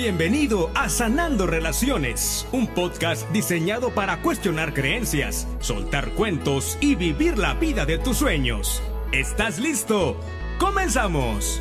Bienvenido a Sanando Relaciones, un podcast diseñado para cuestionar creencias, soltar cuentos y vivir la vida de tus sueños. ¿Estás listo? ¡Comenzamos!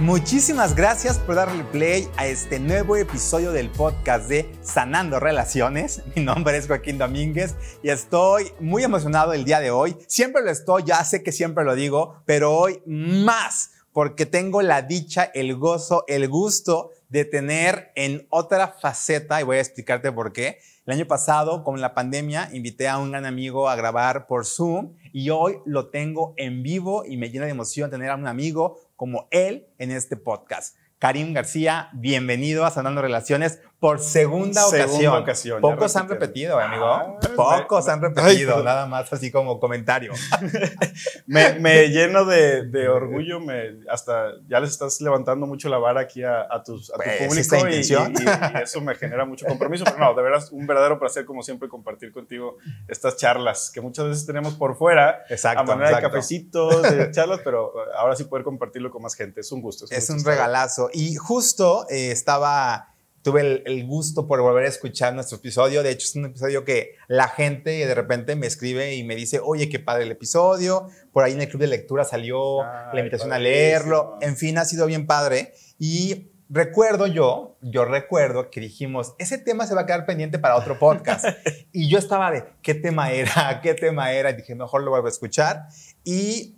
Muchísimas gracias por darle play a este nuevo episodio del podcast de Sanando Relaciones. Mi nombre es Joaquín Domínguez y estoy muy emocionado el día de hoy. Siempre lo estoy, ya sé que siempre lo digo, pero hoy más porque tengo la dicha, el gozo, el gusto de tener en otra faceta, y voy a explicarte por qué. El año pasado, con la pandemia, invité a un gran amigo a grabar por Zoom y hoy lo tengo en vivo y me llena de emoción tener a un amigo como él en este podcast. Karim García, bienvenido a Sanando Relaciones por segunda, segunda ocasión. Pocos han repetido, amigo. Ah, Pocos han repetido, nada más así como comentario. me, lleno de, orgullo, me, hasta ya les estás levantando mucho la vara aquí a, tus, a tu pues, público y, y, eso me genera mucho compromiso. Pero no, de veras, un verdadero placer como siempre compartir contigo estas charlas que muchas veces tenemos por fuera, exacto, a manera de cafecitos, de charlas, pero ahora sí poder compartirlo con más gente. Es un gusto. Es un, regalazo. Y justo eh, estaba tuve el, gusto por volver a escuchar nuestro episodio. De hecho, es un episodio que la gente de repente me escribe y me dice, oye, qué padre el episodio. Por ahí en el club de lectura salió la invitación a leerlo. En fin, ha sido bien padre. Y recuerdo yo, yo recuerdo que dijimos, ese tema se va a quedar pendiente para otro podcast. y yo estaba de, ¿qué tema era? ¿Qué tema era? Y dije, mejor lo vuelvo a escuchar. Y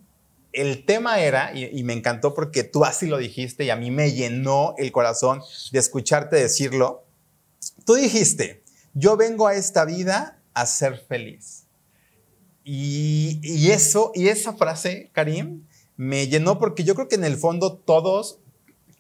el tema era, y, me encantó porque tú así lo dijiste y a mí me llenó el corazón de escucharte decirlo, tú dijiste, yo vengo a esta vida a ser feliz. Y, eso, y esa frase, Karim, me llenó porque yo creo que en el fondo todos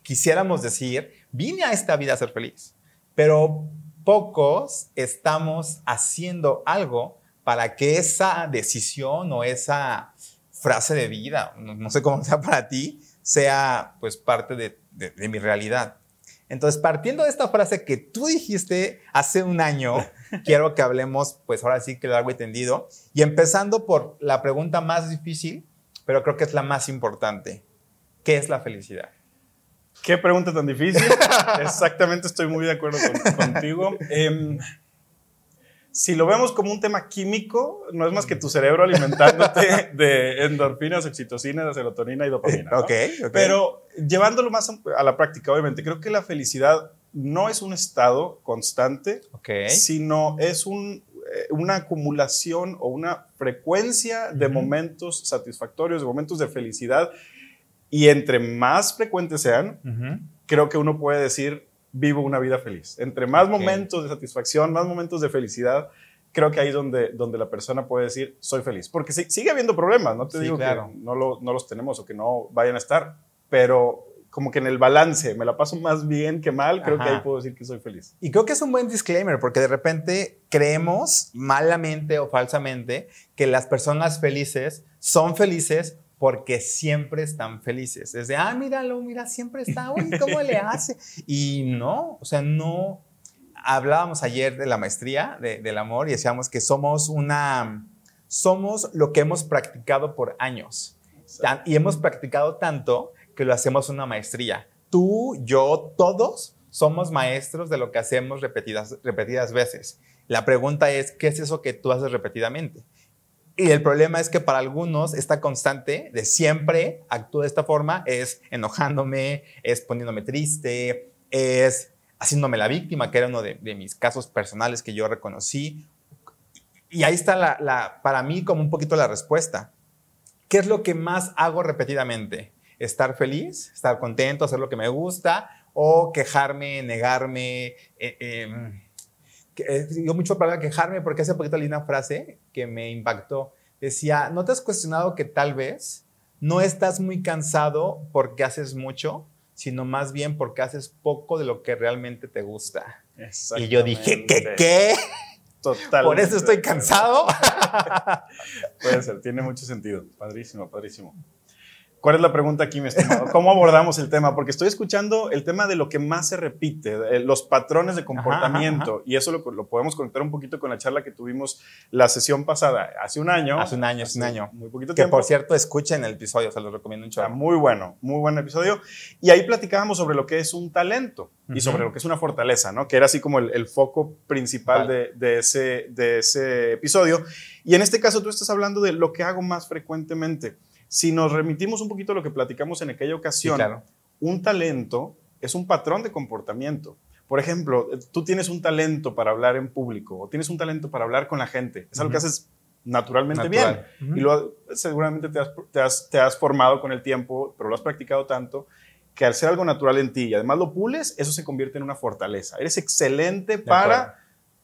quisiéramos decir, vine a esta vida a ser feliz, pero pocos estamos haciendo algo para que esa decisión o esa frase de vida, no, sé cómo sea para ti, sea pues parte de, de, mi realidad. Entonces, partiendo de esta frase que tú dijiste hace un año, quiero que hablemos, pues ahora sí que largo y tendido, y empezando por la pregunta más difícil, pero creo que es la más importante. ¿Qué es la felicidad? Qué pregunta tan difícil. Exactamente, estoy muy de acuerdo contigo. Eh, si lo vemos como un tema químico, no es más que tu cerebro alimentándote de endorfinas, oxitocina, serotonina y dopamina. ¿no? Okay, Pero llevándolo más a la práctica, obviamente, creo que la felicidad no es un estado constante, sino es un, eh, una acumulación o una frecuencia de momentos satisfactorios, de momentos de felicidad. Y entre más frecuentes sean, creo que uno puede decir, vivo una vida feliz. Entre más momentos de satisfacción, más momentos de felicidad, creo que ahí es donde, donde la persona puede decir, soy feliz. Porque sigue habiendo problemas, no te digo que no, no los tenemos o que no vayan a estar, pero como que en el balance, me la paso más bien que mal, creo que ahí puedo decir que soy feliz. Y creo que es un buen disclaimer, porque de repente creemos malamente o falsamente que las personas felices son felices porque siempre están felices. Desde, ah, míralo, mira, siempre está, uy, ¿cómo le hace? Y no, o sea, no. Hablábamos ayer de la maestría del amor y decíamos que somos una, somos lo que hemos practicado por años. Y hemos practicado tanto que lo hacemos una maestría. Tú, yo, todos somos maestros de lo que hacemos repetidas, repetidas veces. La pregunta es, ¿qué es eso que tú haces repetidamente? Y el problema es que para algunos esta constante de siempre actúo de esta forma es enojándome, es poniéndome triste, es haciéndome la víctima, que era uno de, mis casos personales que yo reconocí. Y ahí está la, para mí como un poquito la respuesta. ¿Qué es lo que más hago repetidamente? ¿Estar feliz? ¿Estar contento? ¿Hacer lo que me gusta? ¿O quejarme, negarme? Eh, em, digo mucho para quejarme porque hace poquito leí una frase que me impactó. Decía, ¿no te has cuestionado que tal vez no estás muy cansado porque haces mucho, sino más bien porque haces poco de lo que realmente te gusta? Y yo dije, ¿qué? ¿Qué? Totalmente. ¿Por eso estoy cansado? Puede ser, tiene mucho sentido. Padrísimo, padrísimo. ¿Cuál es la pregunta aquí, mi estimado? ¿Cómo abordamos el tema? Porque estoy escuchando el tema de lo que más se repite, los patrones de comportamiento, y eso lo, podemos conectar un poquito con la charla que tuvimos la sesión pasada, hace un año. Hace un año, hace un año. Muy poquito tiempo. Que por cierto, escuchen el episodio, se los recomiendo mucho. muy bueno, muy buen episodio. Y ahí platicábamos sobre lo que es un talento y sobre lo que es una fortaleza, ¿no? Que era así como el, foco principal de, de, ese, de ese episodio. Y en este caso tú estás hablando de lo que hago más frecuentemente. Si nos remitimos un poquito a lo que platicamos en aquella ocasión, un talento es un patrón de comportamiento. Por ejemplo, tú tienes un talento para hablar en público o tienes un talento para hablar con la gente. Es algo que haces naturalmente bien. Y lo, seguramente te has, formado con el tiempo, pero lo has practicado tanto que al ser algo natural en ti y además lo pules, eso se convierte en una fortaleza. Eres excelente para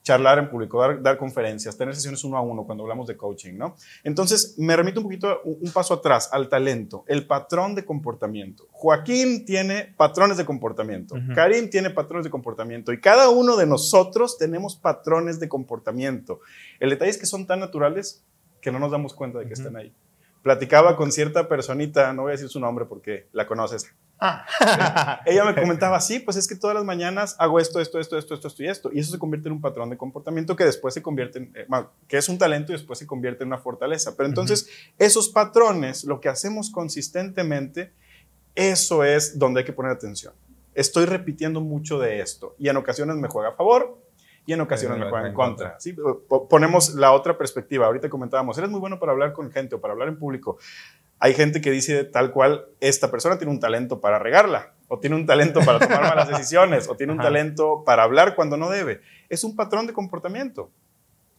charlar en público, dar, conferencias, tener sesiones uno a uno cuando hablamos de coaching, ¿no? Entonces, me remito un poquito, un, paso atrás, al talento, el patrón de comportamiento. Joaquín tiene patrones de comportamiento, Karim tiene patrones de comportamiento y cada uno de nosotros tenemos patrones de comportamiento. El detalle es que son tan naturales que no nos damos cuenta de que están ahí. Platicaba con cierta personita, no voy a decir su nombre porque la conoces, Ah. Ella me comentaba, sí, pues es que todas las mañanas hago esto, esto, esto, esto, esto, esto y esto. Y eso se convierte en un patrón de comportamiento que después se convierte en, eh, que es un talento y después se convierte en una fortaleza. Pero entonces, esos patrones, lo que hacemos consistentemente, eso es donde hay que poner atención. Estoy repitiendo mucho de esto y en ocasiones me juega a favor y en ocasiones me juega en contra. ¿sí? Ponemos la otra perspectiva. Ahorita comentábamos, eres muy bueno para hablar con gente o para hablar en público hay gente que dice tal cual, esta persona tiene un talento para regarla, o tiene un talento para tomar malas decisiones, o tiene un talento para hablar cuando no debe. Es un patrón de comportamiento.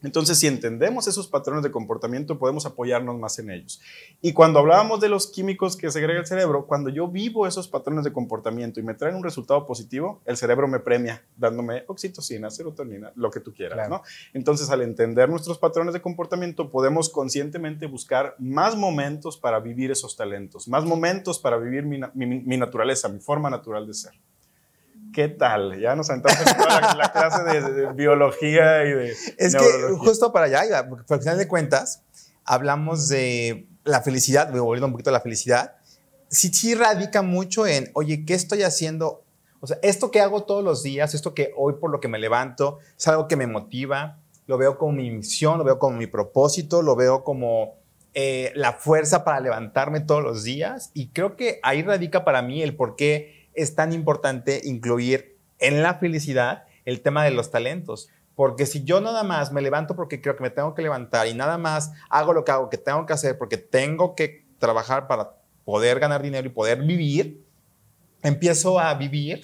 Entonces, si entendemos esos patrones de comportamiento, podemos apoyarnos más en ellos. Y cuando hablábamos de los químicos que segrega el cerebro, cuando yo vivo esos patrones de comportamiento y me traen un resultado positivo, el cerebro me premia dándome oxitocina, serotonina, lo que tú quieras, ¿no? Entonces, al entender nuestros patrones de comportamiento, podemos conscientemente buscar más momentos para vivir esos talentos, más momentos para vivir mi naturaleza, mi forma natural de ser. ¿Qué tal? Ya nos sentamos en la, clase de, biología y de. Es que justo para allá, porque al final de cuentas, hablamos de la felicidad, volviendo un poquito a la felicidad. Sí, sí radica mucho en, oye, ¿qué estoy haciendo? O sea, esto que hago todos los días, esto que hoy por lo que me levanto, es algo que me motiva, lo veo como mi misión, lo veo como mi propósito, lo veo como eh, la fuerza para levantarme todos los días. Y creo que ahí radica para mí el por qué es tan importante incluir en la felicidad el tema de los talentos. Porque si yo nada más me levanto porque creo que me tengo que levantar y nada más hago lo que hago que tengo que hacer porque tengo que trabajar para poder ganar dinero y poder vivir, empiezo a vivir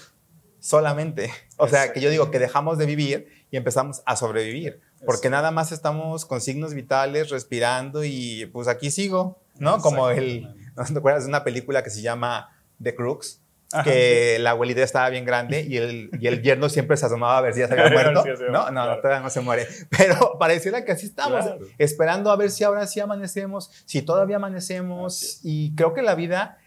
solamente. O sea, que yo digo que dejamos de vivir y empezamos a sobrevivir. Porque nada más estamos con signos vitales, respirando y pues aquí sigo, ¿no? Como el, ¿no te acuerdas de una película que se llama The Crooks? Que la abuelita estaba bien grande y el, y el yerno siempre se asomaba a ver si ya se había muerto. no, no, todavía no se muere. Pero pareciera que así estamos, esperando a ver si ahora sí amanecemos, si todavía amanecemos. Y creo que la vida,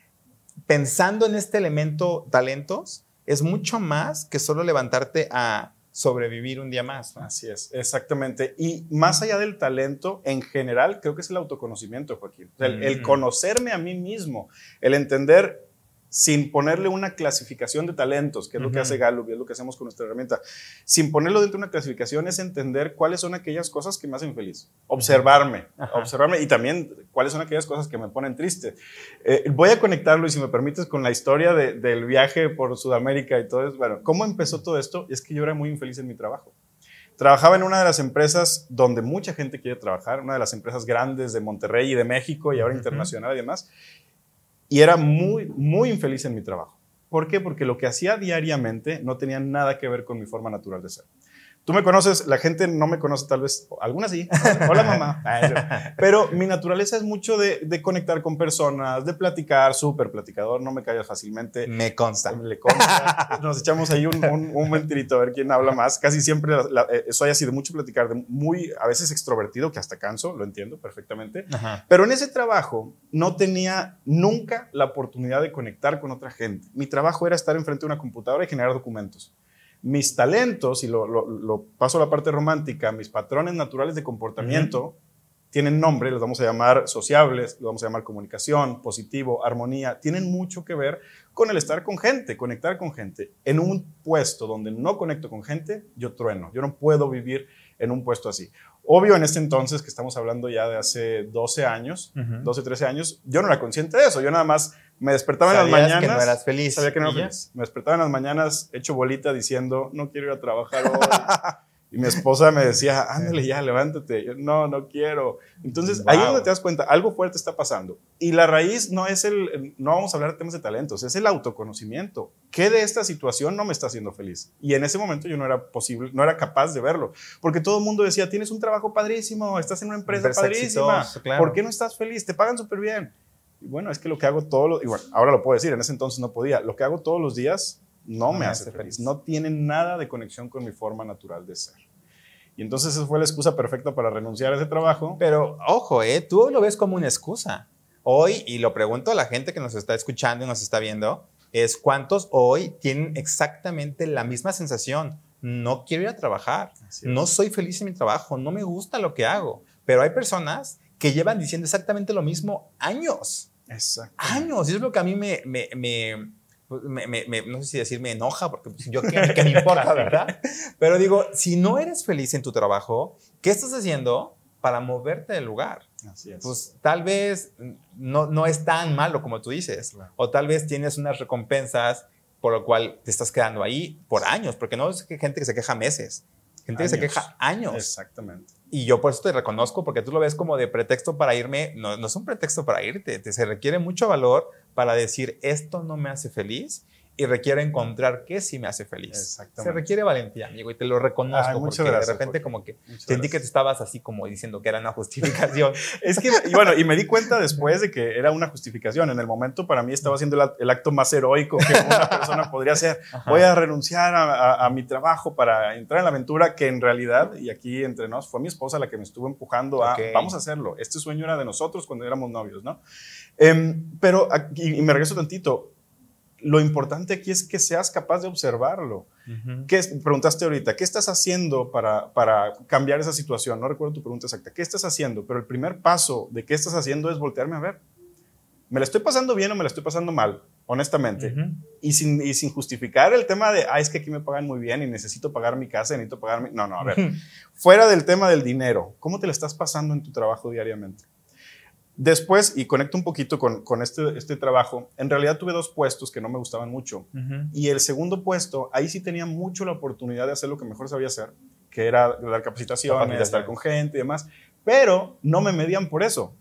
pensando en este elemento talentos, es mucho más que solo levantarte a sobrevivir un día más. Así es, exactamente. Y más allá del talento, en general, creo que es el autoconocimiento, Joaquín. el, mm. conocerme a mí mismo, el entender sin ponerle una clasificación de talentos, que es lo que hace Gallup y es lo que hacemos con nuestra herramienta, sin ponerlo dentro de una clasificación es entender cuáles son aquellas cosas que me hacen feliz, observarme, observarme y también cuáles son aquellas cosas que me ponen triste. Eh, voy a conectarlo y si me permites con la historia del viaje por Sudamérica y todo eso. Bueno, ¿cómo empezó todo esto? Es que yo era muy infeliz en mi trabajo. Trabajaba en una de las empresas donde mucha gente quiere trabajar, una de las empresas grandes de Monterrey y de México y ahora internacional y demás y era muy, muy infeliz en mi trabajo. ¿Por qué? Porque lo que hacía diariamente no tenía nada que ver con mi forma natural de ser. Tú me conoces, la gente no me conoce tal vez, algunas sí, hola mamá, pero mi naturaleza es mucho de, conectar con personas, de platicar, súper platicador, no me callas fácilmente. Me consta. Le consta. Nos echamos ahí un, un, mentirito a ver quién habla más. Casi siempre eh, soy así de mucho platicar, de muy, a veces extrovertido, que hasta canso, lo entiendo perfectamente. Pero en ese trabajo no tenía nunca la oportunidad de conectar con otra gente. Mi trabajo era estar enfrente de una computadora y generar documentos mis talentos, y lo, paso a la parte romántica, mis patrones naturales de comportamiento, tienen nombre, los vamos a llamar sociables, los vamos a llamar comunicación, positivo, armonía, tienen mucho que ver con el estar con gente, conectar con gente. En un puesto donde no conecto con gente, yo trueno, yo no puedo vivir en un puesto así. Obvio, en este entonces, que estamos hablando ya de hace 12 años, 12, 13 años, yo no era consciente de eso, yo nada más me despertaba en las mañanas. que no eras feliz. Sabía que no era feliz. Me despertaba en las mañanas hecho bolita diciendo, no quiero ir a trabajar hoy. Y mi esposa me decía, ándale ya, levántate. Yo, no, no quiero. Entonces, ahí es donde te das cuenta, algo fuerte está pasando. Y la raíz no es el, no vamos a hablar de temas de talentos, es el autoconocimiento. ¿Qué de esta situación no me está haciendo feliz? Y en ese momento yo no era posible, no era capaz de verlo. Porque todo el mundo decía, tienes un trabajo padrísimo, estás en una empresa, padrísima. ¿Por qué no estás feliz? Te pagan súper bien. Y bueno, es que lo que hago todos los, y bueno, ahora lo puedo decir, en ese entonces no podía. Lo que hago todos los días no, me hace feliz. No tiene nada de conexión con mi forma natural de ser. Y entonces esa fue la excusa perfecta para renunciar a ese trabajo. Pero ojo, ¿eh? tú lo ves como una excusa. Hoy, y lo pregunto a la gente que nos está escuchando y nos está viendo, es cuántos hoy tienen exactamente la misma sensación. No quiero ir a trabajar, no soy feliz en mi trabajo, no me gusta lo que hago. Pero hay personas que llevan diciendo exactamente lo mismo años. Exacto. Años. Y es lo que a mí me, me, me pues, no sé si decir me enoja, porque pues, yo qué, me importa, ¿verdad? Pero digo, si no eres feliz en tu trabajo, ¿qué estás haciendo para moverte del lugar? Así es. Pues tal vez no, no es tan malo como tú dices, o tal vez tienes unas recompensas por lo cual te estás quedando ahí por años, porque no es gente que se queja meses, gente que se queja años. Exactamente. Y yo por eso te reconozco, porque tú lo ves como de pretexto para irme, no, no es un pretexto para irte, te, se requiere mucho valor para decir esto no me hace feliz y requiere encontrar qué sí me hace feliz. Se requiere valentía, amigo, y te lo reconozco porque de repente como que sentí que te estabas así como diciendo que era una justificación. es que, y bueno, y me di cuenta después de que era una justificación. En el momento para mí estaba haciendo el, acto más heroico que una persona podría hacer. Voy a renunciar a, mi trabajo para entrar en la aventura que en realidad, y aquí entre nos, fue mi esposa la que me estuvo empujando a, vamos a hacerlo. Este sueño era de nosotros cuando éramos novios, ¿no? Em, pero, y me regreso tantito, lo importante aquí es que seas capaz de observarlo. ¿Qué preguntaste ahorita, ¿qué estás haciendo para, para cambiar esa situación? No recuerdo tu pregunta exacta. ¿Qué estás haciendo? Pero el primer paso de qué estás haciendo es voltearme a ver. ¿Me la estoy pasando bien o me la estoy pasando mal? Honestamente. y, sin, y sin justificar el tema de, ah, es que aquí me pagan muy bien y necesito pagar mi casa, necesito pagar mi... No, no, a ver. Fuera del tema del dinero, ¿cómo te la estás pasando en tu trabajo diariamente? Después, y conecto un poquito con, con este, este, trabajo, en realidad tuve dos puestos que no me gustaban mucho. Y el segundo puesto, ahí sí tenía mucho la oportunidad de hacer lo que mejor sabía hacer, que era dar capacitaciones, estar con gente y demás, pero no me medían por eso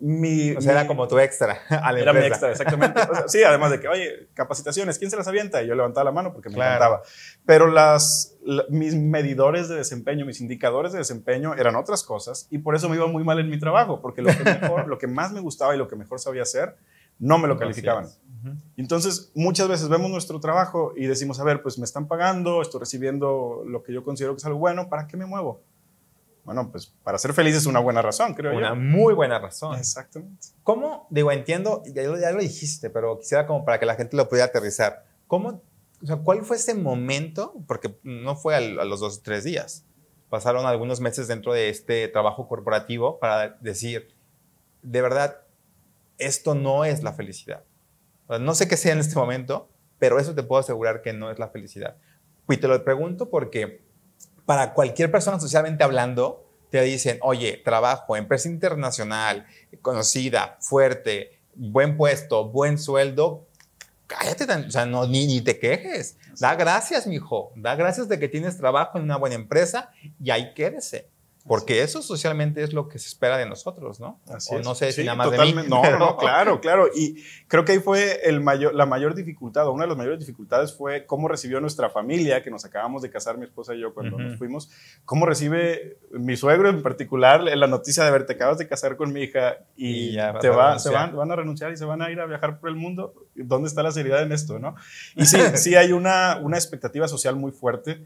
mi, o sea, era como tu extra. era mi extra, exactamente. sí, además de que, oye, capacitaciones, ¿quién se las avienta? Y yo levantaba la mano porque me encantaba. Pero las, mis medidores de desempeño, mis indicadores de desempeño eran otras cosas y por eso me iba muy mal en mi trabajo, porque lo que, mejor, lo que más me gustaba y lo que mejor sabía hacer, no me lo calificaban. Entonces, muchas veces vemos nuestro trabajo y decimos, a ver, pues me están pagando, estoy recibiendo lo que yo considero que es algo bueno, ¿para qué me muevo? Bueno, pues para ser feliz es una buena razón, creo una yo. Una muy buena razón. Exactamente. ¿Cómo? Digo, entiendo, ya, ya, lo dijiste, pero quisiera como para que la gente lo pudiera aterrizar. ¿Cómo, o sea, cuál fue ese momento? Porque no fue a los dos o tres días. Pasaron algunos meses dentro de este trabajo corporativo para decir, de verdad, esto no es la felicidad. no sé qué sea en este momento, pero eso te puedo asegurar que no es la felicidad. Y te lo pregunto porque para cualquier persona socialmente hablando, te dicen, oye, trabajo, empresa internacional, conocida, fuerte, buen puesto, buen sueldo, cállate, o sea, no, ni, ni te quejes. Da gracias, mijo. Da gracias de que tienes trabajo en una buena empresa y ahí quédese. Porque eso socialmente es lo que se espera de nosotros, ¿no? Así o no sé si nada más de mí. No, no, claro, claro. Y creo que ahí fue el mayor, la mayor dificultad, o una de las mayores dificultades fue cómo recibió nuestra familia, que nos acabamos de casar mi esposa y yo cuando nos fuimos, cómo recibe mi suegro en particular la noticia de ver, te acabas de casar con mi hija y, te va, se van, van, a renunciar y se van a ir a viajar por el mundo. ¿Dónde está la seriedad en esto, no? Y sí, sí hay una, una expectativa social muy fuerte.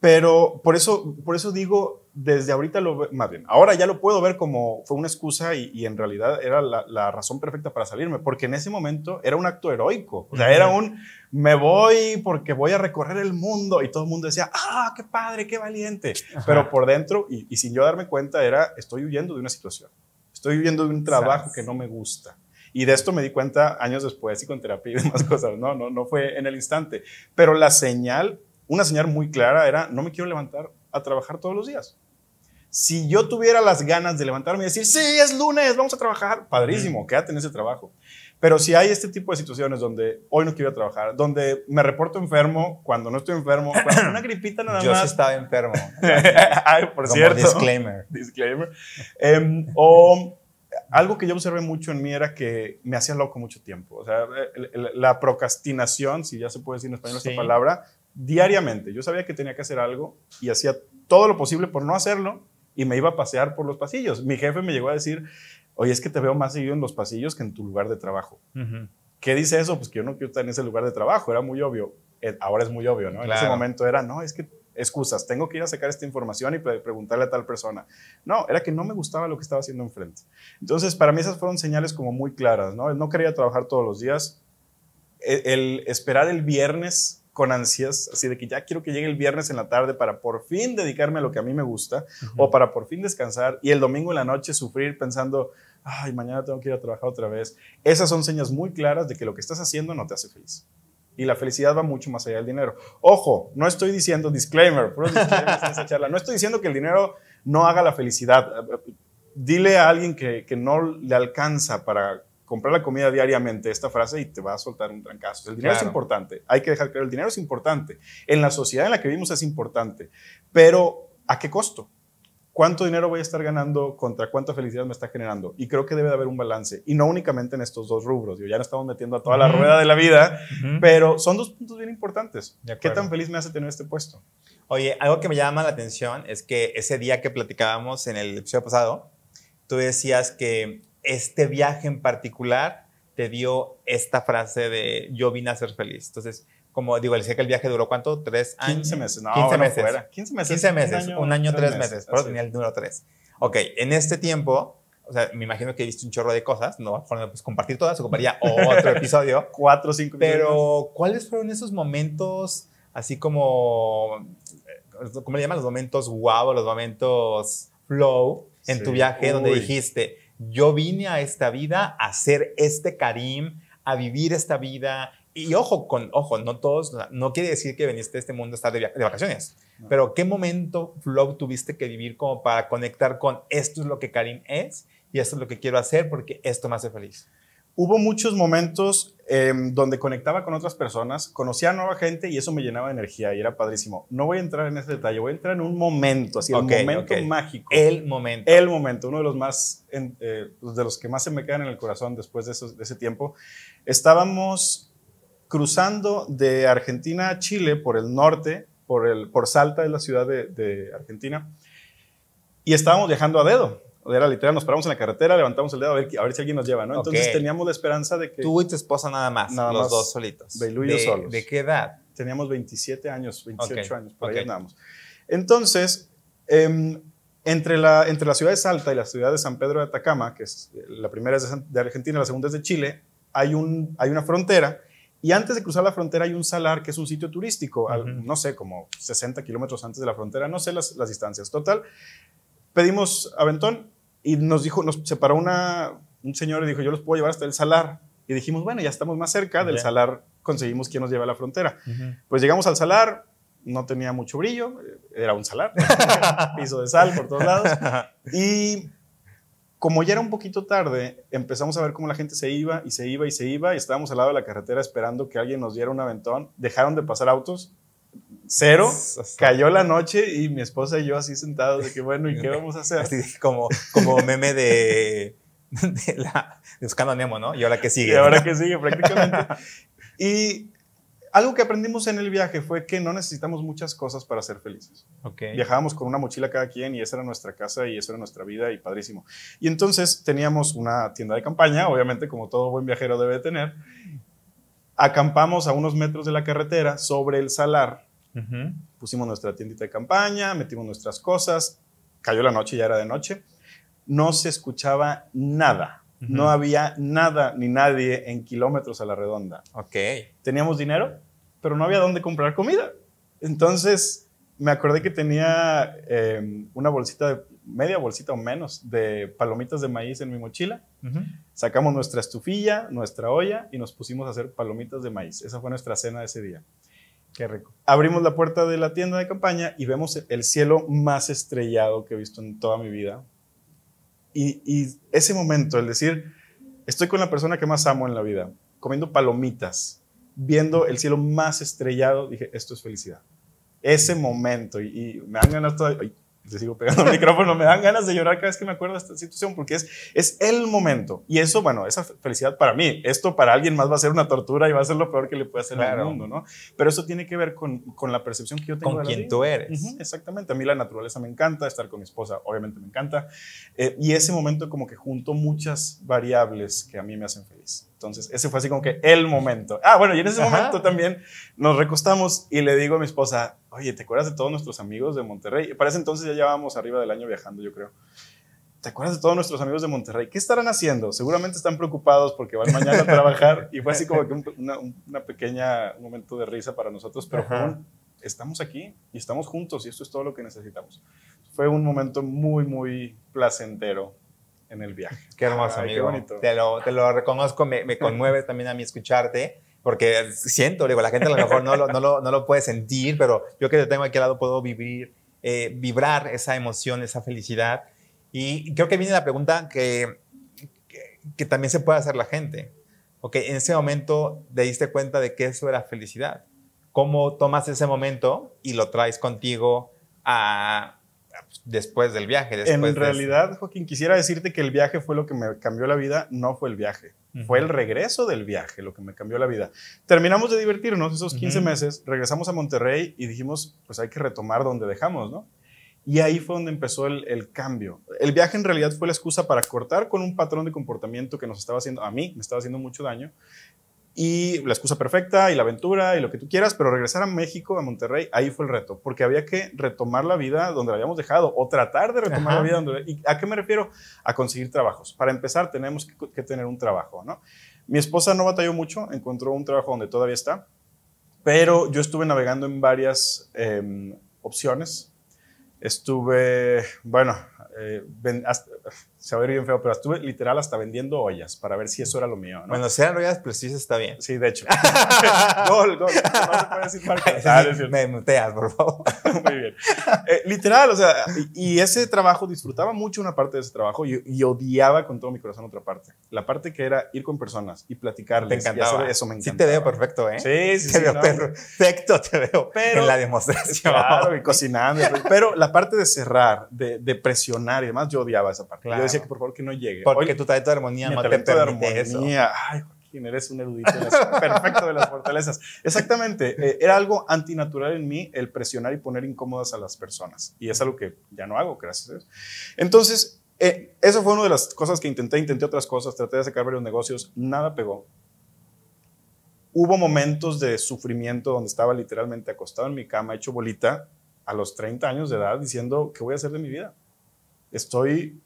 Pero por eso, por eso digo, desde ahorita lo más bien, ahora ya lo puedo ver como fue una excusa y, en realidad era la, razón perfecta para salirme, porque en ese momento era un acto heroico, o sea, era un, me voy porque voy a recorrer el mundo y todo el mundo decía, ah, qué padre, qué valiente, pero por dentro y, sin yo darme cuenta era, estoy huyendo de una situación, estoy huyendo de un trabajo que no me gusta. Y de esto me di cuenta años después y con terapia y demás cosas. No, no, no fue en el instante. Pero la señal, una señal muy clara era, no me quiero levantar a trabajar todos los días. Si yo tuviera las ganas de levantarme y decir, sí, es lunes, vamos a trabajar, padrísimo, quédate en ese trabajo. Pero si hay este tipo de situaciones donde hoy no quiero trabajar, donde me reporto enfermo cuando no estoy enfermo, cuando una gripita nada yo más. Yo sí estaba enfermo. Ay, por cierto. Disclaimer. Disclaimer. Em, o algo que yo observé mucho en mí era que me hacía loco mucho tiempo. O sea, la procrastinación, si ya se puede decir en español esta palabra, diariamente. Yo sabía que tenía que hacer algo y hacía todo lo posible por no hacerlo y me iba a pasear por los pasillos. Mi jefe me llegó a decir, oye, es que te veo más seguido en los pasillos que en tu lugar de trabajo. ¿Qué dice eso? Pues que yo no quiero estar en ese lugar de trabajo, era muy obvio. Eh, ahora es muy obvio, ¿no? En ese momento era, no, es que excusas, tengo que ir a sacar esta información y preguntarle a tal persona. No, era que no me gustaba lo que estaba haciendo enfrente. Entonces, para mí esas fueron señales como muy claras, ¿no? No quería trabajar todos los días. El, el esperar el viernes con ansias, así de que ya quiero que llegue el viernes en la tarde para por fin dedicarme a lo que a mí me gusta o para por fin descansar y el domingo en la noche sufrir pensando, ay, mañana tengo que ir a trabajar otra vez. Esas son señas muy claras de que lo que estás haciendo no te hace feliz. Y la felicidad va mucho más allá del dinero. Ojo, no estoy diciendo, disclaimer, no estoy diciendo que el dinero no haga la felicidad. Dile a alguien que, que no le alcanza para comprar la comida diariamente, esta frase, y te va a soltar un trancazo. El dinero es importante, hay que dejar claro, el dinero es importante. En la sociedad en la que vivimos es importante, pero ¿a qué costo? ¿Cuánto dinero voy a estar ganando contra cuánta felicidad me está generando? Y creo que debe de haber un balance, y no únicamente en estos dos rubros. Yo ya no estamos metiendo a toda la rueda de la vida, pero son dos puntos bien importantes. ¿Qué tan feliz me hace tener este puesto? Oye, algo que me llama la atención es que ese día que platicábamos en el episodio pasado, tú decías que este viaje en particular te dio esta frase de yo vine a ser feliz. Entonces, como digo, le decía que el viaje duró cuánto? ¿Tres años? 15 meses, no, 15 meses. 15 meses. 15 meses, un año, tres, meses. Por eso tenía el número tres. Ok, en este tiempo, o sea, me imagino que viste un chorro de cosas, no pues, compartir todas, ocuparía otro episodio. Cuatro cinco Pero, ¿cuáles fueron esos momentos así como, ¿cómo le llaman? Los momentos wow, los momentos flow en tu viaje donde dijiste, yo vine a esta vida a ser este Karim, a vivir esta vida. Y ojo, con, ojo, no todos, no quiere decir que viniste a este mundo a estar de, de vacaciones, pero ¿qué momento flow tuviste que vivir como para conectar con esto es lo que Karim es y esto es lo que quiero hacer porque esto me hace feliz? Hubo muchos momentos em, donde conectaba con otras personas, conocía a nueva gente y eso me llenaba de energía y era padrísimo. No voy a entrar en ese detalle, voy a entrar en un momento, así, un momento mágico. El momento. El momento, uno de los más, eh, pues, de los que más se me quedan en el corazón después de, ese tiempo. Estábamos cruzando de Argentina a Chile por el norte, por, el, por Salta, de la ciudad de, de Argentina, y estábamos viajando a dedo era literal, nos paramos en la carretera, levantamos el dedo a ver, a ver si alguien nos lleva, ¿no? Entonces teníamos la esperanza de que... Tú y tu esposa nada más, nada los dos solitos. Beilú y yo solos. ¿De qué edad? Teníamos 27 años, 28 años, por ahí andábamos. Entonces, em, entre, la, entre la ciudad de Salta y la ciudad de San Pedro de Atacama, que es la primera es de, Argentina, la segunda es de Chile, hay, un, hay una frontera y antes de cruzar la frontera hay un salar que es un sitio turístico, no sé, como 60 kilómetros antes de la frontera, no sé las, las distancias. Total, pedimos aventón y nos dijo, nos separó una, un señor y dijo, yo los puedo llevar hasta el salar. Y dijimos, bueno, ya estamos más cerca del salar, conseguimos quien nos lleve a la frontera. Pues llegamos al salar, no tenía mucho brillo, era un salar, piso de sal por todos lados. Y como ya era un poquito tarde, empezamos a ver cómo la gente se iba y se iba y se iba y estábamos al lado de la carretera esperando que alguien nos diera un aventón. Dejaron de pasar autos cero, cayó la noche y mi esposa y yo así sentados de que bueno, ¿y qué vamos a hacer? Así como, como meme de, de, la, de Buscando Nemo, ¿no? Y ahora que sigue. Y ahora que sigue prácticamente. y algo que aprendimos en el viaje fue que no necesitamos muchas cosas para ser felices. Okay. Viajábamos con una mochila cada quien y esa era nuestra casa y esa era nuestra vida y padrísimo. Y entonces teníamos una tienda de campaña, obviamente como todo buen viajero debe tener. Acampamos a unos metros de la carretera sobre el salar Pusimos nuestra tiendita de campaña, metimos nuestras cosas cayó la noche, ya era de noche, no se escuchaba nada. No había nada ni nadie en kilómetros a la redonda. Ok. Teníamos dinero, pero no había dónde comprar comida. Entonces, me acordé que tenía em, una bolsita, de, media bolsita o menos, de palomitas de maíz en mi mochila. Sacamos nuestra estufilla, nuestra olla y nos pusimos a hacer palomitas de maíz. Esa fue nuestra cena ese día. Qué rico. Abrimos la puerta de la tienda de campaña y vemos el cielo más estrellado que he visto en toda mi vida. Y, ese momento, el decir, estoy con la persona que más amo en la vida, comiendo palomitas, viendo el cielo más estrellado, dije, esto es felicidad. Ese momento, y, me dan ganas todavía, te sigo pegando el micrófono, me dan ganas de llorar cada vez que me acuerdo de esta situación, porque es, es el momento. Y eso, bueno, esa felicidad para mí, esto para alguien más va a ser una tortura y va a ser lo peor que le puede hacer al mundo, ¿no? Pero eso tiene que ver con, con la percepción que yo tengo. Con de quien tú eres. exactamente. A mí la naturaleza me encanta, estar con mi esposa obviamente me encanta. Eh, y ese momento como que junto muchas variables que a mí me hacen feliz. Entonces, ese fue así como que el momento. Ah, bueno, y en ese momento también nos recostamos y le digo a mi esposa, oye, ¿te acuerdas de todos nuestros amigos de Monterrey? Para ese entonces ya llevábamos arriba del año viajando, yo creo. ¿Te acuerdas de todos nuestros amigos de Monterrey? ¿Qué estarán haciendo? Seguramente están preocupados porque van mañana a trabajar y fue así como que una, una, pequeña momento de risa para nosotros, pero estamos aquí y estamos juntos y esto es todo lo que necesitamos. Fue un momento muy, muy placentero en el viaje. Qué hermoso, amigo. Te, lo, te lo reconozco, me, me conmueve también a mí escucharte, porque siento, digo, la gente a lo mejor no lo, no lo, no lo puede sentir, pero yo que te tengo aquí al lado puedo vivir, eh, vibrar esa emoción, esa felicidad. Y creo que viene la pregunta que, que, que también se puede hacer la gente. Ok, en ese momento te diste cuenta de que eso era felicidad. ¿Cómo tomas ese momento y lo traes contigo a, después del viaje. en realidad, Joaquín, quisiera decirte que el viaje fue lo que me cambió la vida, no fue el viaje. Fue el regreso del viaje lo que me cambió la vida. Terminamos de divertirnos esos 15 meses, regresamos a Monterrey y dijimos, pues hay que retomar donde dejamos, ¿no? Y ahí fue donde empezó el, el, cambio. El viaje en realidad fue la excusa para cortar con un patrón de comportamiento que nos estaba haciendo, a mí me estaba haciendo mucho daño, y la excusa perfecta y la aventura y lo que tú quieras, pero regresar a México, a Monterrey, ahí fue el reto, porque había que retomar la vida donde la habíamos dejado o tratar de retomar la vida donde... ¿Y a qué me refiero? A conseguir trabajos. Para empezar, tenemos que, tener un trabajo, ¿no? Mi esposa no batalló mucho, encontró un trabajo donde todavía está, pero yo estuve navegando en varias em, opciones. Estuve, bueno, eh, se va a ver bien feo, pero estuve literal hasta vendiendo ollas para ver si eso era lo mío. ¿no? Bueno, sean ollas, sí está bien. Sí, de hecho. gol, gol. No se puede decir marca. Ah, me muteas, por favor. Muy bien. Eh, literal, o sea, y, ese trabajo, disfrutaba mucho una parte de ese trabajo y, odiaba con todo mi corazón otra parte. La parte que era ir con personas y platicarles. Te encantaba. eso me encantaba. Sí te veo perfecto, ¿eh? Sí, sí, te sí. Veo perfecto, te veo pero, en la demostración. Claro, y cocinando. pero la parte de cerrar, de, de, presionar y demás, yo odiaba esa parte. Yo decía que por favor que no llegue. Porque tu talento de armonía no te permite de armonía. Eso. Ay, Joaquín, eres un erudito perfecto de las fortalezas. Exactamente. Eh, era algo antinatural en mí el presionar y poner incómodas a las personas. Y es algo que ya no hago, gracias a Dios. Entonces, eh, eso fue una de las cosas que intenté. Intenté otras cosas, traté de sacar varios negocios, nada pegó. Hubo momentos de sufrimiento donde estaba literalmente acostado en mi cama, hecho bolita, a los 30 años de edad, diciendo, ¿qué voy a hacer de mi vida? Estoy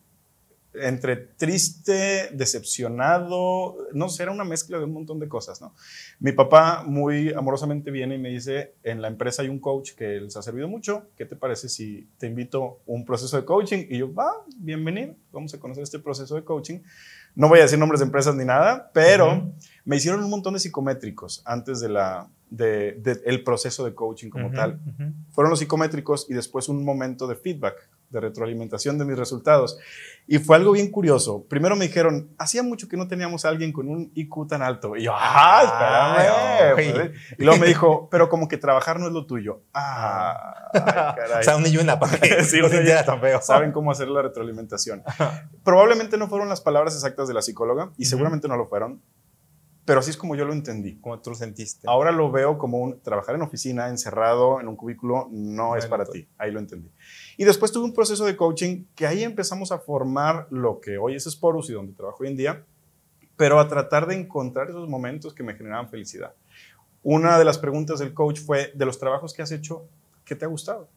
entre triste, decepcionado, no sé, era una mezcla de un montón de cosas, ¿no? Mi papá muy amorosamente viene y me dice, en la empresa hay un coach que les ha servido mucho, ¿qué te parece si te invito a un proceso de coaching? Y yo, va, bienvenido, vamos a conocer este proceso de coaching. No voy a decir nombres de empresas ni nada, pero me hicieron un montón de psicométricos antes de la, de, el proceso de coaching como tal. Fueron los psicométricos y después un momento de feedback, de retroalimentación de mis resultados. Y fue algo bien curioso. Primero me dijeron, hacía mucho que no teníamos a alguien con un IQ tan alto. Y yo, ah, espérame. y luego me dijo, pero como que trabajar no es lo tuyo. Ah, caray. o sea, un y una para que sí, no tan feo. Saben cómo hacer la retroalimentación. Probablemente no fueron las palabras exactas de la psicóloga y seguramente no lo fueron, pero así es como yo lo entendí. Como tú lo sentiste. Ahora lo veo como un trabajar en oficina, encerrado en un cubículo, no, es para ti. Ahí lo entendí. Y después tuve un proceso de coaching que ahí empezamos a formar lo que hoy es Sporus y donde trabajo hoy en día, pero a tratar de encontrar esos momentos que me generaban felicidad. Una de las preguntas del coach fue, de los trabajos que has hecho, ¿qué te ha gustado?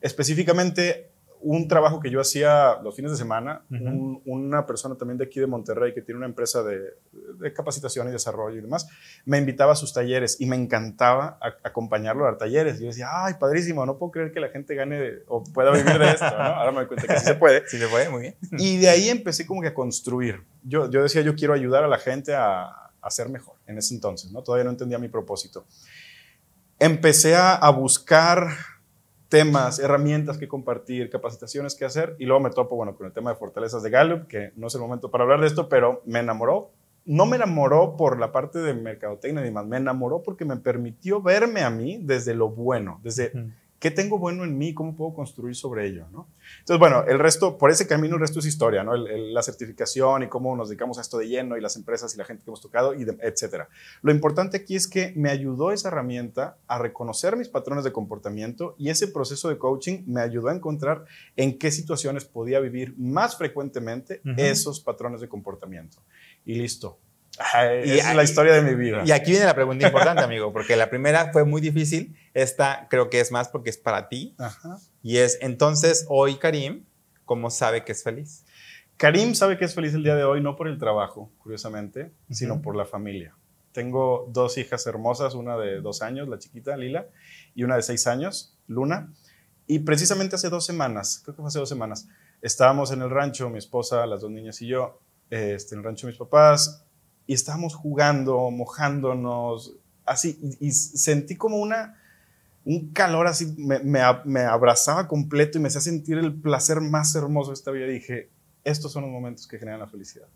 Específicamente, un trabajo que yo hacía los fines de semana, una persona también de aquí de Monterrey que tiene una empresa de, capacitación y desarrollo y demás, me invitaba a sus talleres y me encantaba acompañarlo a talleres. Y yo decía, ay, padrísimo, no puedo creer que la gente gane o pueda vivir de esto, Ahora me doy cuenta que sí se puede. Sí se puede, muy bien. Y de ahí empecé como que a construir. Yo, yo decía, yo quiero ayudar a la gente a, a ser mejor en ese entonces, ¿no? Todavía no entendía mi propósito. Empecé a, a buscar temas, herramientas que compartir, capacitaciones que hacer y luego me topo, bueno, con el tema de fortalezas de Gallup, que no es el momento para hablar de esto, pero me enamoró. No me enamoró por la parte de mercadotecnia y demás, me enamoró porque me permitió verme a mí desde lo bueno, desde ¿Qué tengo bueno en mí? ¿Cómo puedo construir sobre ello? ¿no? Entonces, bueno, el resto, por ese camino, el resto es historia, ¿no? la certificación y cómo nos dedicamos a esto de lleno y las empresas y la gente que hemos tocado, y etcétera. Lo importante aquí es que me ayudó esa herramienta a reconocer mis patrones de comportamiento y ese proceso de coaching me ayudó a encontrar en qué situaciones podía vivir más frecuentemente esos patrones de comportamiento. Y listo, y es la historia de mi vida. Y aquí viene la pregunta importante, amigo, porque la primera fue muy difícil. Esta creo que es más porque es para ti. Y es entonces hoy Karim, ¿cómo sabe que es feliz? Karim sabe que es feliz el día de hoy no por el trabajo, curiosamente, sino por la familia. Tengo dos hijas hermosas, una de dos años, la chiquita Lila, y una de seis años, Luna. Y precisamente hace dos semanas, creo que fue hace dos semanas, estábamos en el rancho, mi esposa, las dos niñas y yo, este, en el rancho de mis papás, y estábamos jugando, mojándonos, así, y, sentí como una, un calor así, me, me, abrazaba completo y me hacía sentir el placer más hermoso de esta vida. Y dije, estos son los momentos que generan la felicidad.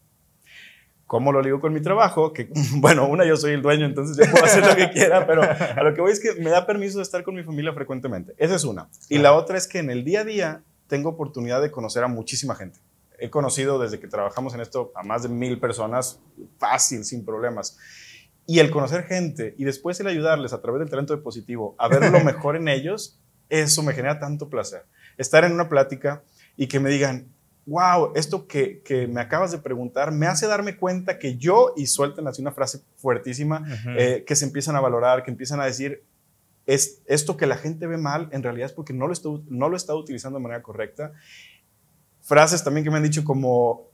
¿Cómo lo digo con mi trabajo? Que, bueno, una, yo soy el dueño, entonces yo puedo hacer lo que quiera, pero a lo que voy es que me da permiso de estar con mi familia frecuentemente. Esa es una. Y la otra es que en el día a día tengo oportunidad de conocer a muchísima gente he conocido desde que trabajamos en esto a más de mil personas fácil, sin problemas. Y el conocer gente y después el ayudarles a través del talento positivo a ver lo mejor en ellos, eso me genera tanto placer. Estar en una plática y que me digan, wow, esto que, que me acabas de preguntar me hace darme cuenta que yo, y suelten así una frase fuertísima, eh, que se empiezan a valorar, que empiezan a decir, es, esto que la gente ve mal, en realidad es porque no lo, está, no lo está utilizando de manera correcta frases también que me han dicho como,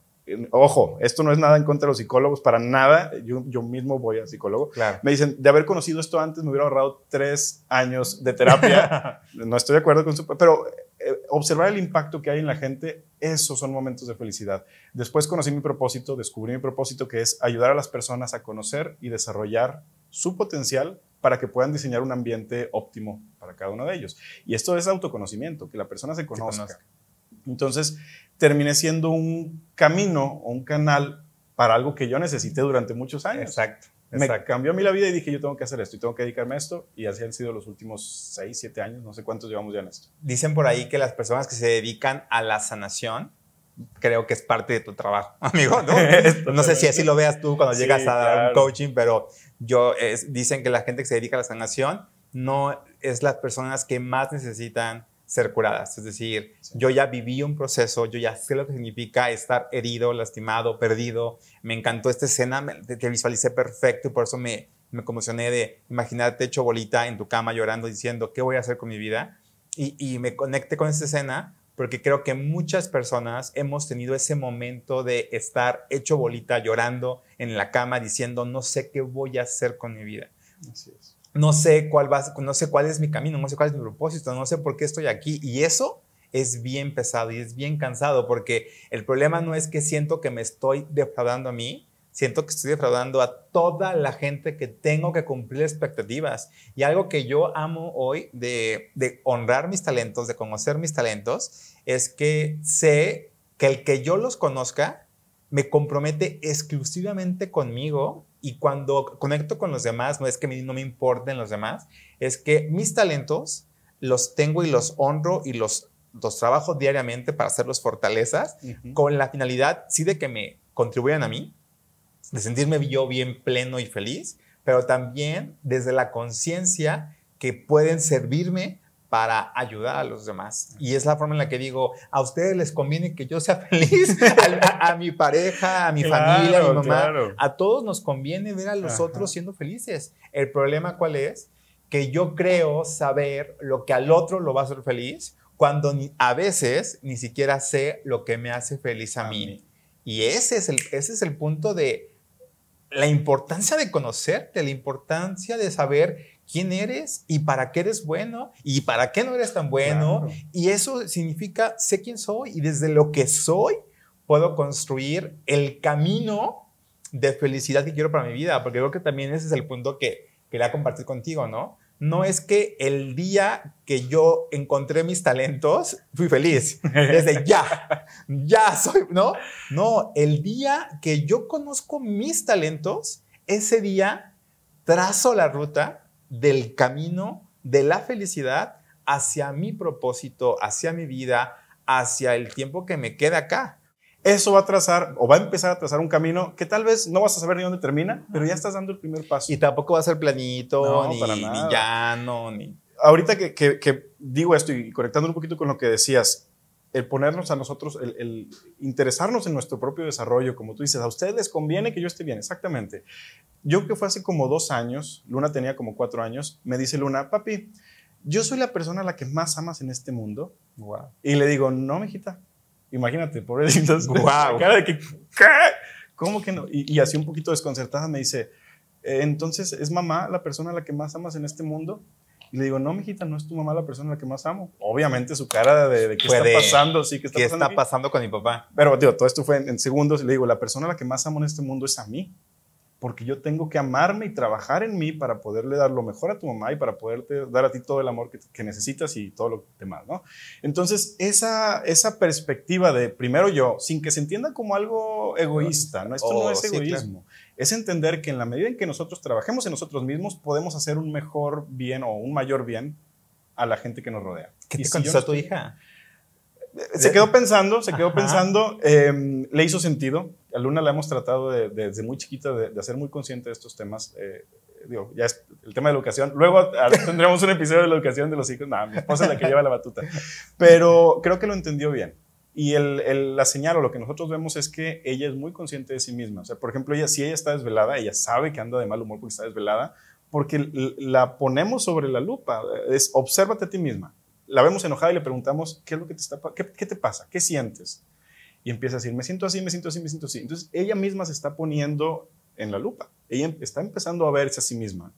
ojo, esto no es nada en contra de los psicólogos, para nada, yo, yo mismo voy a psicólogo. Me dicen, de haber conocido esto antes me hubiera ahorrado tres años de terapia. no estoy de acuerdo con su... Pero eh, observar el impacto que hay en la gente, esos son momentos de felicidad. Después conocí mi propósito, descubrí mi propósito que es ayudar a las personas a conocer y desarrollar su potencial para que puedan diseñar un ambiente óptimo para cada uno de ellos. Y esto es autoconocimiento, que la persona se conozca. Entonces, terminé siendo un camino o un canal para algo que yo necesité durante muchos años. Exacto. Me cambió a mí la vida y dije, yo tengo que hacer esto y tengo que dedicarme a esto. Y así han sido los últimos 6, 7 años, no sé cuántos llevamos ya en esto. Dicen por ahí que las personas que se dedican a la sanación, creo que es parte de tu trabajo, amigo. No, no sé si así lo veas tú cuando llegas a dar un coaching, pero yo dicen que la gente que se dedica a la sanación no es las personas que más necesitan ser curadas. Es decir, yo ya viví un proceso, yo ya sé lo que significa estar herido, lastimado, perdido. Me encantó esta escena, te, visualicé perfecto y por eso me, me conmocioné de imaginarte hecho bolita en tu cama llorando diciendo, ¿qué voy a hacer con mi vida? Y, y me conecté con esta escena porque creo que muchas personas hemos tenido ese momento de estar hecho bolita llorando en la cama diciendo, no sé qué voy a hacer con mi vida. Así es no sé cuál va, no sé cuál es mi camino, no sé cuál es mi propósito, no sé por qué estoy aquí. Y eso es bien pesado y es bien cansado porque el problema no es que siento que me estoy defraudando a mí, siento que estoy defraudando a toda la gente que tengo que cumplir expectativas. Y algo que yo amo hoy de, de honrar mis talentos, de conocer mis talentos, es que sé que el que yo los conozca me compromete exclusivamente conmigo y cuando conecto con los demás, no es que no me importen los demás, es que mis talentos los tengo y los honro y los, los trabajo diariamente para hacerlos fortalezas, con la finalidad, sí, de que me contribuyan a mí, de sentirme yo bien pleno y feliz, pero también desde la conciencia que pueden servirme para ayudar a los demás. Y es la forma en la que digo, a ustedes les conviene que yo sea feliz, a, mi pareja, a mi familia, a mi mamá, a todos nos conviene ver a los otros siendo felices. El problema cuál es? Que yo creo saber lo que al otro lo va a hacer feliz cuando a veces ni siquiera sé lo que me hace feliz a, mí. Y ese es, el, ese es el punto de la importancia de conocerte, la importancia de saber quién eres y para qué eres bueno y para qué no eres tan bueno. Y eso significa sé quién soy y desde lo que soy puedo construir el camino de felicidad que quiero para mi vida, porque creo que también ese es el punto que quería compartir contigo, ¿no? No es que el día que yo encontré mis talentos, fui feliz. Desde ya, ya soy, ¿no? No, el día que yo conozco mis talentos, ese día trazo la ruta del camino de la felicidad hacia mi propósito, hacia mi vida, hacia el tiempo que me queda acá. Eso va a trazar o va a empezar a trazar un camino que tal vez no vas a saber ni dónde termina, pero ya estás dando el primer paso. Y tampoco va a ser planito, ni, ni, llano, ni... Ahorita que, que, digo esto y conectando un poquito con lo que decías, el ponernos a nosotros, el, el, interesarnos en nuestro propio desarrollo, como tú dices, a ustedes les conviene que yo esté bien, exactamente. Yo que fue hace como dos años, Luna tenía como cuatro años, me dice Luna, papi, yo soy la persona a la que más amas en este mundo. Wow. Y le digo, no, mijita, Imagínate, pobrecitos. Wow. Cara de que, ¿qué? ¿Cómo que no? Y, así un poquito desconcertada me dice, eh, entonces, ¿es mamá la persona a la que más amas en este mundo? Y le digo, no, mijita, no es tu mamá la persona a la que más amo. Obviamente su cara de, qué está pasando, sí, ¿qué está, ¿qué pasando, está pasando con mi papá? Pero, digo, todo esto fue en, en, segundos y le digo, la persona a la que más amo en este mundo es a mí porque yo tengo que amarme y trabajar en mí para poderle dar lo mejor a tu mamá y para poderte dar a ti todo el amor que, necesitas y todo lo demás, ¿no? Entonces, esa, esa perspectiva de primero yo, sin que se entienda como algo egoísta, ¿no? Esto no es egoísmo. Es entender que en la medida en que nosotros trabajemos en nosotros mismos, podemos hacer un mejor bien o un mayor bien a la gente que nos rodea. ¿Qué te contestó tu hija? se quedó pensando, se quedó pensando, em, le hizo sentido. A Luna la hemos tratado desde muy chiquita de, hacer muy consciente de estos temas. Eh, digo, ya es el tema de la educación. Luego tendremos un episodio de la educación de los hijos. No, mi esposa es la que lleva la batuta. Pero creo que lo entendió bien. Y la señal o lo que nosotros vemos es que ella es muy consciente de sí misma. O sea, por ejemplo, ella, si ella está desvelada, ella sabe que anda de mal humor porque está desvelada, porque la ponemos sobre la lupa. Es, obsérvate a ti misma la vemos enojada y le preguntamos, ¿qué es lo que te está qué, qué te pasa? ¿Qué sientes? Y empieza a decir, me siento así, me siento así, me siento así. Entonces ella misma se está poniendo en la lupa. Ella em, está empezando a verse a sí misma.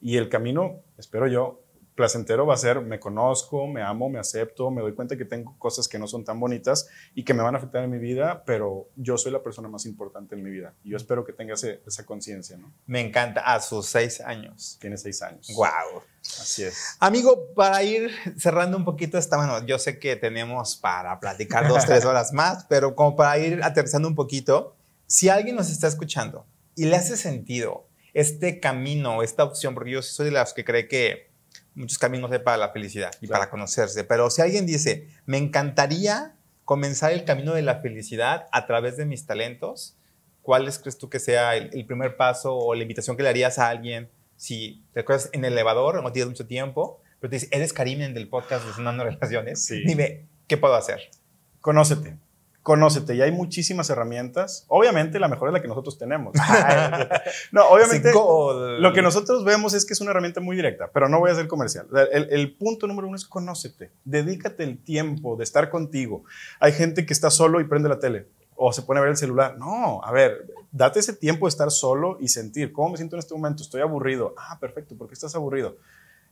Y el camino, espero yo, placentero va a ser, me conozco, me amo, me acepto, me doy cuenta que tengo cosas que no son tan bonitas y que me van a afectar en mi vida, pero yo soy la persona más importante en mi vida. Y yo espero que tenga esa conciencia, ¿no? Me encanta. A sus seis años. Tiene seis años. Wow. Así es. Amigo, para ir cerrando un poquito esta, bueno, yo sé que tenemos para platicar dos, tres horas más, pero como para ir aterrizando un poquito, si alguien nos está escuchando y le hace sentido este camino, esta opción, porque yo soy de las que cree que muchos caminos para la felicidad y para conocerse. Pero si alguien dice, me encantaría comenzar el camino de la felicidad a través de mis talentos, ¿cuáles crees tú que sea el, primer paso o la invitación que le harías a alguien si te acuerdas en el elevador, no tienes mucho tiempo, pero te dice, eres Karimen del podcast de Sonando Relaciones? Dime, ¿qué puedo hacer? Conócete conócete y hay muchísimas herramientas. Obviamente la mejor es la que nosotros tenemos. no, obviamente lo que nosotros vemos es que es una herramienta muy directa, pero no voy a hacer comercial. El, punto número uno es conócete, dedícate el tiempo de estar contigo. Hay gente que está solo y prende la tele o se pone a ver el celular. No, a ver, date ese tiempo de estar solo y sentir cómo me siento en este momento. Estoy aburrido. Ah, perfecto, ¿por qué estás aburrido?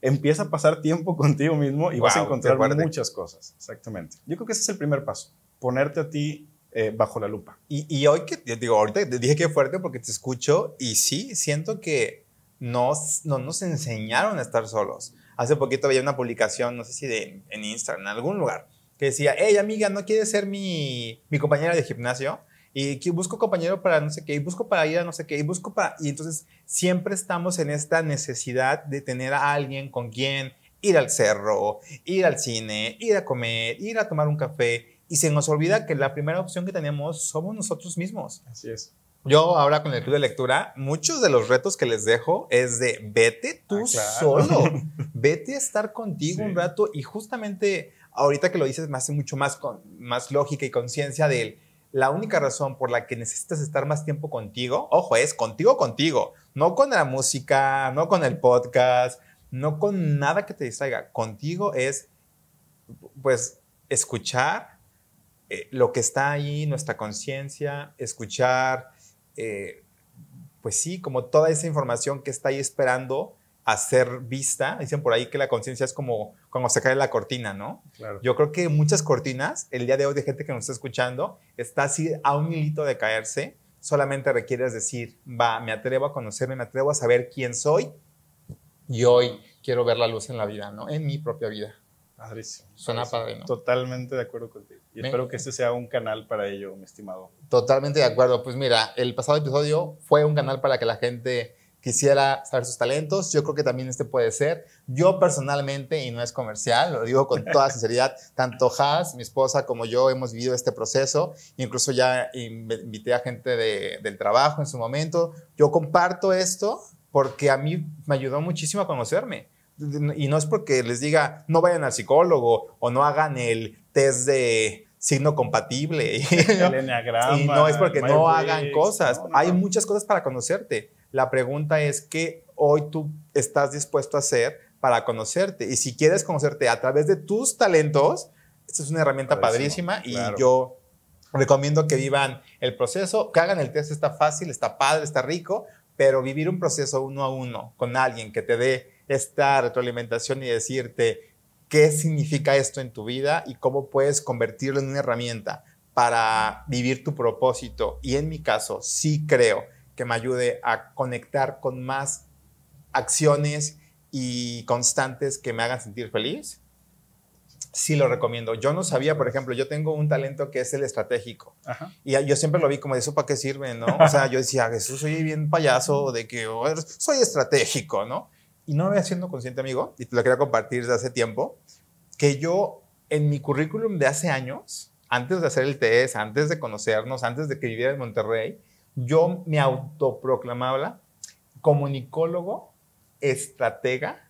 Empieza a pasar tiempo contigo mismo y vas a encontrar muchas cosas. Exactamente. Yo creo que ese es el primer paso ponerte a ti eh, bajo la lupa. Y, hoy que, digo, ahorita dije que fuerte porque te escucho y sí, siento que nos, no nos enseñaron a estar solos. Hace poquito veía una publicación, no sé si de, en Instagram, en algún lugar, que decía, hey amiga, ¿no quieres ser mi, mi compañera de gimnasio? Y que busco compañero para no sé qué, y busco para ir a no sé qué, y busco para... Y entonces siempre estamos en esta necesidad de tener a alguien con quien ir al cerro, ir al cine, ir a comer, ir a tomar un café y se nos olvida que la primera opción que tenemos somos nosotros mismos. Así es. Yo ahora con el club de lectura, muchos de los retos que les dejo es de vete tú ah, solo, vete a estar contigo un rato y justamente ahorita que lo dices me hace mucho más, con, más lógica y conciencia de la única razón por la que necesitas estar más tiempo contigo, ojo, es contigo, contigo, no con la música, no con el podcast, no con nada que te distraiga, contigo es pues escuchar eh, lo que está ahí, nuestra conciencia, escuchar, eh, pues sí, como toda esa información que está ahí esperando a ser vista. Dicen por ahí que la conciencia es como cuando se cae la cortina, ¿no? Yo creo que muchas cortinas, el día de hoy de gente que nos está escuchando, está así a un hilito de caerse. Solamente requieres decir, va, me atrevo a conocerme, me atrevo a saber quién soy y hoy quiero ver la luz en la vida, ¿no? En mi propia vida. Padrísimo. Suena padre, ¿no? Totalmente de acuerdo contigo. Y espero que este sea un canal para ello, mi estimado. Totalmente de acuerdo. Pues mira, el pasado episodio fue un canal para que la gente quisiera saber sus talentos. Yo creo que también este puede ser. Yo personalmente, y no es comercial, lo digo con toda sinceridad, tanto Has, mi esposa, como yo hemos vivido este proceso. Incluso ya invité a gente del trabajo en su momento. Yo comparto esto porque a mí me ayudó muchísimo a conocerme. Y no es porque les diga, no vayan al psicólogo o no hagan el test de signo compatible. El y no es porque no hagan cosas. Hay muchas cosas para conocerte. La pregunta es qué hoy tú estás dispuesto a hacer para conocerte. Y si quieres conocerte a través de tus talentos, esta es una herramienta padrísima y yo recomiendo que vivan el proceso, que hagan el test, está fácil, está padre, está rico, pero vivir un proceso uno a uno con alguien que te dé esta retroalimentación y decirte qué significa esto en tu vida y cómo puedes convertirlo en una herramienta para vivir tu propósito. Y en mi caso, sí creo que me ayude a conectar con más acciones y constantes que me hagan sentir feliz, sí lo recomiendo. Yo no sabía, por ejemplo, yo tengo un talento que es el estratégico. Y yo siempre lo vi como, ¿eso para qué sirve? ¿no? O sea, yo decía, Jesús, soy bien payaso de que oh, soy estratégico, ¿no? Y no me voy haciendo consciente, amigo, y te lo quería compartir desde hace tiempo, que yo en mi currículum de hace años, antes de hacer el test, antes de conocernos, antes de que viviera en Monterrey, yo me autoproclamaba comunicólogo, estratega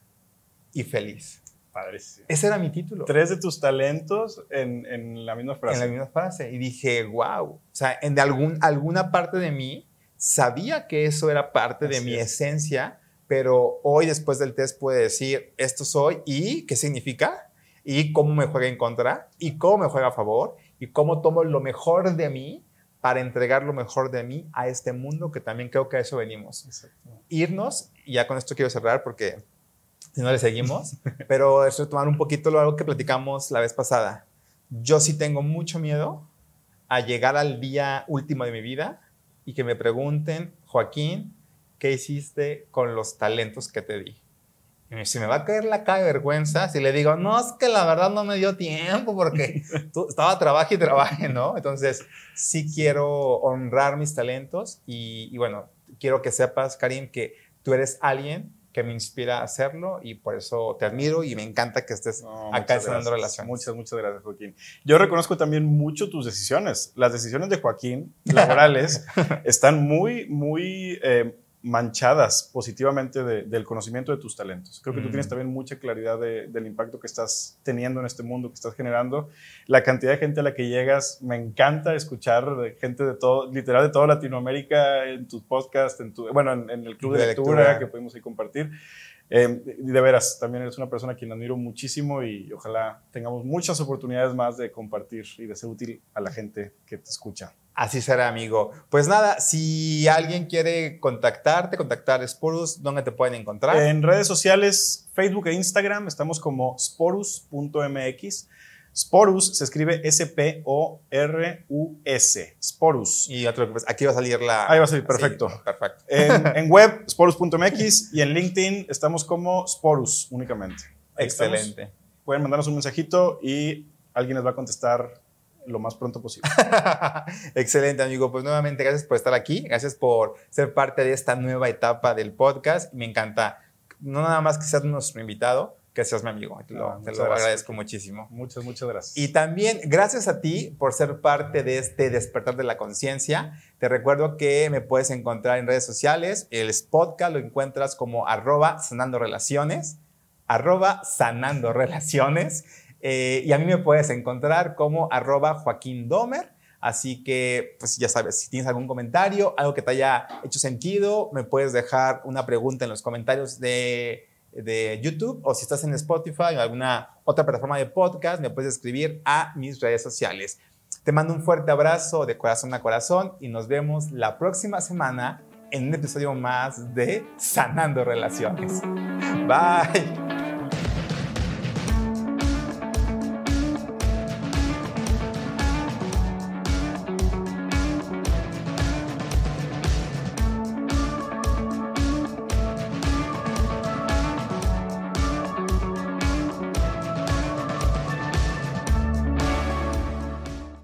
y feliz. Padrísimo. Ese era mi título. Tres de tus talentos en, la misma frase. En la misma frase. Y dije, wow. O sea, en algún, alguna parte de mí sabía que eso era parte de mi esencia, pero hoy después del test puede decir, esto soy y qué significa y cómo me juega en contra y cómo me juega a favor y cómo tomo lo mejor de mí para entregar lo mejor de mí a este mundo, que también creo que a eso venimos. Irnos, y ya con esto quiero cerrar porque si no le seguimos, pero es retomar un poquito lo algo que platicamos la vez pasada. Yo sí tengo mucho miedo a llegar al día último de mi vida y que me pregunten, Joaquín, ¿qué hiciste con los talentos que te di? Y si me va a caer la cara de vergüenza si le digo, no, es que la verdad no me dio tiempo porque estaba trabajo y trabaje, ¿no? Entonces, sí quiero honrar mis talentos y, bueno, quiero que sepas, Karim, que tú eres alguien que me inspira a hacerlo y por eso te admiro y me encanta que estés acá enseñando relaciones. Muchas, muchas gracias, Joaquín. Yo reconozco también mucho tus decisiones. Las decisiones de Joaquín laborales están muy, muy... Eh, manchadas positivamente del conocimiento de tus talentos. Creo que tú tienes mm. también mucha claridad del impacto que estás teniendo en este mundo, que estás generando. La cantidad de gente a la que llegas, me encanta escuchar de gente de todo, literal de toda Latinoamérica en tus podcasts, en tu, bueno, en, el club de, lectura, que pudimos ahí compartir. Eh, de veras, también eres una persona a quien admiro muchísimo y ojalá tengamos muchas oportunidades más de compartir y de ser útil a la gente que te escucha. Así será, amigo. Pues nada, si alguien quiere contactarte, contactar Sporus, ¿dónde te pueden encontrar? En redes sociales, Facebook e Instagram, estamos como sporus.mx. Sporus se escribe S-P-O-R-U-S. Sporus. Y pues aquí va a salir la. Ahí va a salir, perfecto. perfecto. En, web, sporus.mx y en LinkedIn estamos como Sporus únicamente. Excelente. Pueden mandarnos un mensajito y alguien les va a contestar lo más pronto posible. Excelente, amigo. Pues nuevamente, gracias por estar aquí. Gracias por ser parte de esta nueva etapa del podcast. Me encanta, no nada más que seas nuestro invitado, que seas mi amigo. Te lo, agradezco muchísimo. Muchas, muchas gracias. Y también gracias a ti por ser parte de este despertar de la conciencia. Te recuerdo que me puedes encontrar en redes sociales. El podcast lo encuentras como arroba sanando relaciones. Arroba sanando relaciones. Eh, y a mí me puedes encontrar como arroba Joaquín Domer. Así que, pues ya sabes, si tienes algún comentario, algo que te haya hecho sentido, me puedes dejar una pregunta en los comentarios de de YouTube o si estás en Spotify o alguna otra plataforma de podcast, me puedes escribir a mis redes sociales. Te mando un fuerte abrazo de corazón a corazón y nos vemos la próxima semana en un episodio más de Sanando Relaciones. Bye.